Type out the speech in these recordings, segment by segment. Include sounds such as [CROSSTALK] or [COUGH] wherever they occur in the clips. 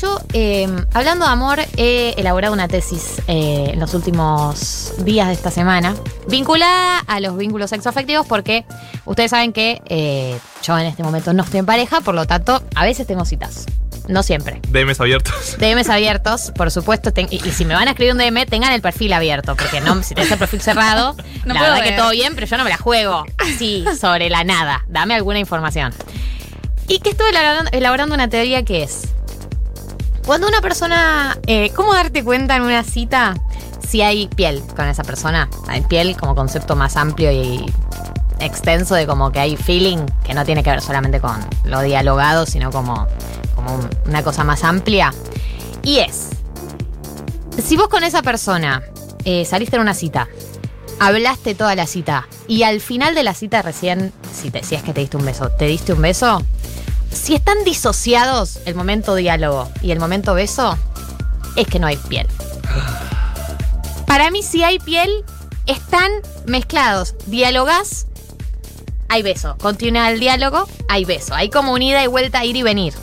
yo, eh, hablando de amor, he elaborado una tesis eh, en los últimos días de esta semana, vinculada a los vínculos sexoafectivos, porque ustedes saben que eh, yo en este momento no estoy en pareja, por lo tanto, a veces tengo citas. No siempre. DMs abiertos. [LAUGHS] DMs abiertos, por supuesto. ten- y, y si me van a escribir un DM, tengan el perfil abierto. Porque no, si tenés el perfil cerrado, [LAUGHS] No la puedo verdad que todo bien, pero yo no me la juego así, sobre la nada. Dame alguna información. Y que estuve elaborando, elaborando una teoría que es. Cuando una persona. eh, ¿Cómo darte cuenta en una cita si hay piel con esa persona? Hay piel como concepto más amplio y extenso de como que hay feeling que no tiene que ver solamente con lo dialogado, sino como, como un- una cosa más amplia. Y es, si vos con esa persona eh, saliste en una cita, hablaste toda la cita y al final de la cita recién, si, te, si es que te diste un beso, te diste un beso, si están disociados el momento diálogo y el momento beso, es que no hay piel. Para mí, si hay piel, están mezclados. Dialogás, hay beso. Continúa el diálogo, hay beso. Hay como unida y vuelta, ir y venir.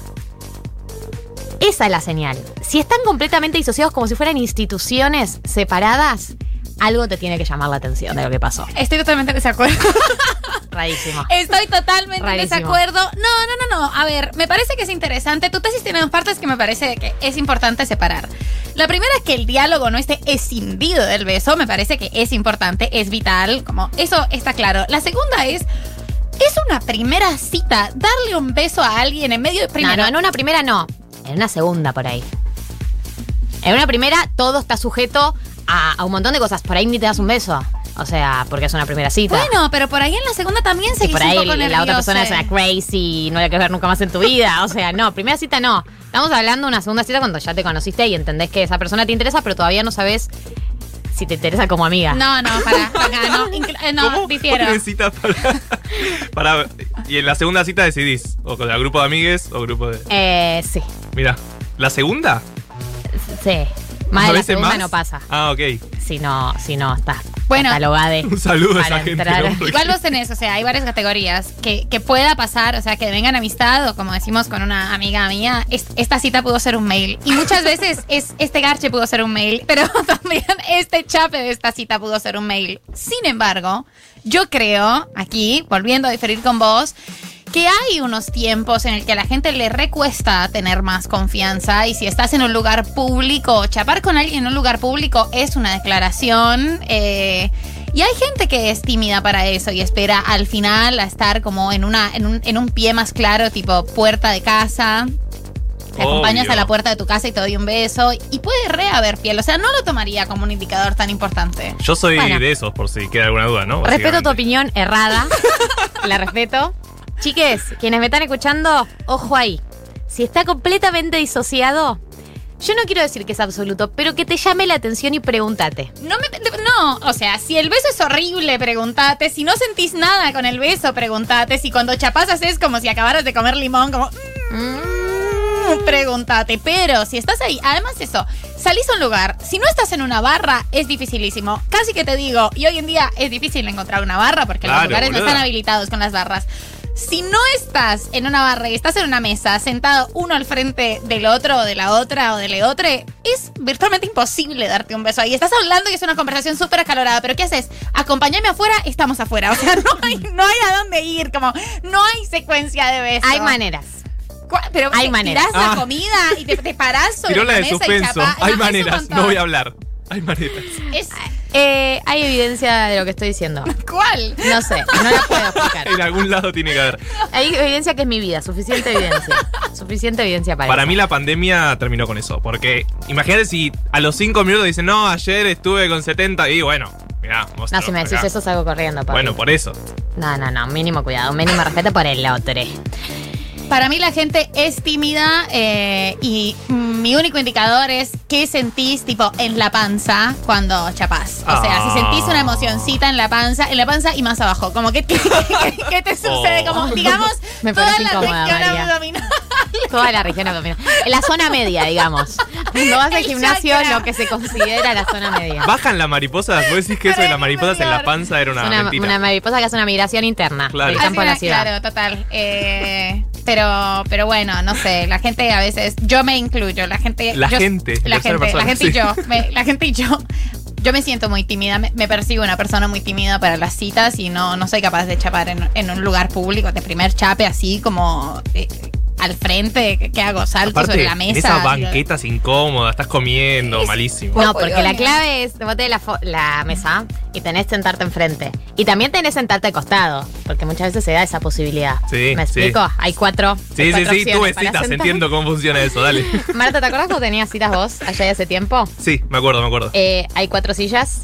Esa es la señal. Si están completamente disociados como si fueran instituciones separadas, algo te tiene que llamar la atención de lo que pasó. Estoy totalmente en desacuerdo. [LAUGHS] Rarísimo. Estoy totalmente en desacuerdo. No, no, no, no. A ver, me parece que es interesante. Tu tesis tiene dos partes que me parece que es importante separar. La primera es que el diálogo no esté escindido del beso. Me parece que es importante, es vital. Como eso está claro. La segunda es. Es una primera cita. Darle un beso a alguien en medio de No, primero. no, en una primera no. En una segunda por ahí. En una primera todo está sujeto a, a un montón de cosas. Por ahí ni te das un beso. O sea, porque es una primera cita. Bueno, pero por ahí en la segunda también y seguís por un ahí poco la otra persona es una crazy y no hay que ver nunca más en tu vida. O sea, no, primera cita no. Estamos hablando de una segunda cita cuando ya te conociste y entendés que esa persona te interesa, pero todavía no sabes si te interesa como amiga. No, no, para, para, no, [LAUGHS] eh, no, ¿Cómo? difiero. ¿Vos tenés citas para, para- Y en la segunda cita decidís, o con el grupo de amigues o grupo de. Eh, sí, Mira, ¿la segunda? sí. Más ¿A de la veces segunda más? no pasa. Ah, ok. Si no, si no estás Bueno. [LAUGHS] Un saludo a esa gente. [LAUGHS] Igual vos tenés, o sea, hay varias categorías que, que pueda pasar, o sea, que vengan amistad o como decimos con una amiga mía, es- esta cita pudo ser un mail. Y muchas [LAUGHS] veces es, este garche pudo ser un mail, pero también este chape de esta cita pudo ser un mail. Sin embargo, yo creo, aquí, volviendo a diferir con vos, que hay unos tiempos en el que a la gente le recuesta tener más confianza y si estás en un lugar público, chapar con alguien en un lugar público es una declaración. eh, y hay gente que es tímida para eso y espera al final a estar como en, una, en, un, en un pie más claro, tipo puerta de casa. Te acompañas a la puerta de tu casa y te doy un beso. Y puede re haber piel. O sea, no lo tomaría como un indicador tan importante. Yo soy Bueno. de esos, por si queda alguna duda, ¿no? Respeto tu opinión errada. [LAUGHS] la respeto. Chiques, quienes me están escuchando, ojo ahí. Si está completamente disociado, yo no quiero decir que es absoluto, pero que te llame la atención y pregúntate. No, me, no, o sea, si el beso es horrible, pregúntate. Si no sentís nada con el beso, pregúntate. Si cuando chapas haces como si acabaras de comer limón, como... mm, pregúntate. Pero si estás ahí, además eso, salís a un lugar. Si no estás en una barra, es dificilísimo. Casi que te digo, y hoy en día es difícil encontrar una barra porque los Claro, lugares no boluda. están habilitados con las barras. Si no estás en una barra y estás en una mesa, sentado uno al frente del otro, o de la otra, o de la otra, es virtualmente imposible darte un beso ahí. Estás hablando y es una conversación súper acalorada, pero ¿qué haces? Acompáñame afuera, estamos afuera. O sea, [LAUGHS] no hay, no hay a dónde ir, como no hay secuencia de besos. Hay maneras. Pero Hay te maneras. tirás Ah. la comida y te, te parás sobre Tiró la la de mesa y suspenso. chapás. Hay No, es un maneras, no voy a hablar. Hay maneras. Es- Eh, hay evidencia de lo que estoy diciendo. [LAUGHS] ¿Cuál? No sé, no la puedo explicar. [LAUGHS] En algún lado tiene que haber. Hay evidencia que es mi vida, suficiente evidencia. [LAUGHS] Suficiente evidencia para Para eso. mí la pandemia terminó con eso. Porque imagínate si a los 5 minutos dicen, no, ayer estuve con 70 y bueno, mirá, monstruo, No, si me decís acá. eso salgo corriendo, papi. Bueno, por eso. No, no, no, mínimo cuidado, mínimo respeto por el otro. Para mí la gente es tímida eh, y mi único indicador es qué sentís tipo en la panza cuando chapás. O sea, Ah. si sentís una emocioncita en la panza, en la panza y más abajo. Como que, ¿qué, [LAUGHS] qué- te sucede? Oh. Como, digamos, [LAUGHS] Me toda parece la incómoda, región María. abdominal. Toda la región abdominal. En la zona media, digamos. Cuando vas al El gimnasio, chakra. lo que se considera la zona media. ¿Bajan las mariposas? ¿Vos decís que eso de las mariposas en la panza era una, una, mentira? una mariposa que hace una migración interna Claro. del campo a la ciudad. Claro, total. Eh, Pero, pero bueno, no sé, la gente a veces, yo me incluyo, la gente. La yo- gente, La gente, la gente y yo. [LAUGHS] me- la gente y yo. Yo me siento muy tímida, me, me percibo una persona muy tímida para las citas y no, no soy capaz de chapar en, en un lugar público, de primer chape así como eh, al frente, que, que hago Aparte, sobre la mesa. en esas banquetas incómodas, estás comiendo, Es- malísimo. No, porque la clave es, vos tenés la, fo- la mesa y tenés sentarte enfrente. Y también tenés sentarte de costado, porque muchas veces se da esa posibilidad. Sí, ¿Me sí. explico? Hay cuatro. hay Sí, sí, cuatro sí, opciones tuve citas, sentar. entiendo cómo funciona eso, dale. [LAUGHS] Marta, ¿te acordás cuando tenías citas vos allá hace tiempo? Sí, me acuerdo, me acuerdo. Eh, hay cuatro sillas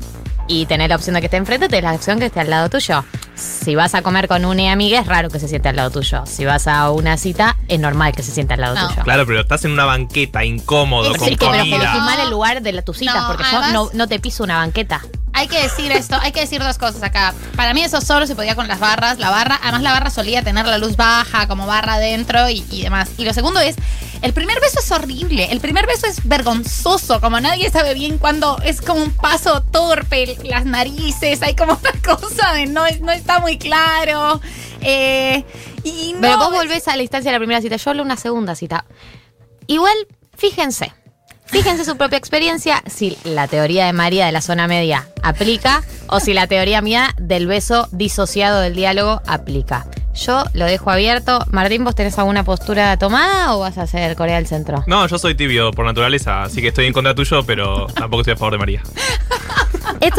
y tenés la opción de que esté enfrente, tenés la opción que esté al lado tuyo. Si vas a comer con una amiga, es raro que se siente al lado tuyo. Si vas a una cita, es normal que se siente al lado No. tuyo. Claro, pero estás en una banqueta incómodo, Es con que pero que comida. elegís mal el lugar de la, tu cita, No, porque además- yo no, no te piso una banqueta. Hay que decir esto, hay que decir dos cosas acá. Para mí eso solo se podía con las barras. La barra, además la barra solía tener la luz baja, como barra adentro y, y demás. Y lo segundo es, el primer beso es horrible. El primer beso es vergonzoso, como nadie sabe bien cuándo es como un paso torpe, las narices, hay como una [LAUGHS] cosa de no, no está muy claro. Eh, y no, Pero vos volvés a la instancia de la primera cita, yo hablo una segunda cita. Igual, fíjense. Fíjense su propia experiencia si la teoría de María de la zona media aplica o si la teoría mía del beso disociado del diálogo aplica. Yo lo dejo abierto. Martín, ¿vos tenés alguna postura tomada o vas a hacer Corea del Centro? No, yo soy tibio por naturaleza, así que estoy en contra tuyo, pero tampoco estoy a favor de María. Esto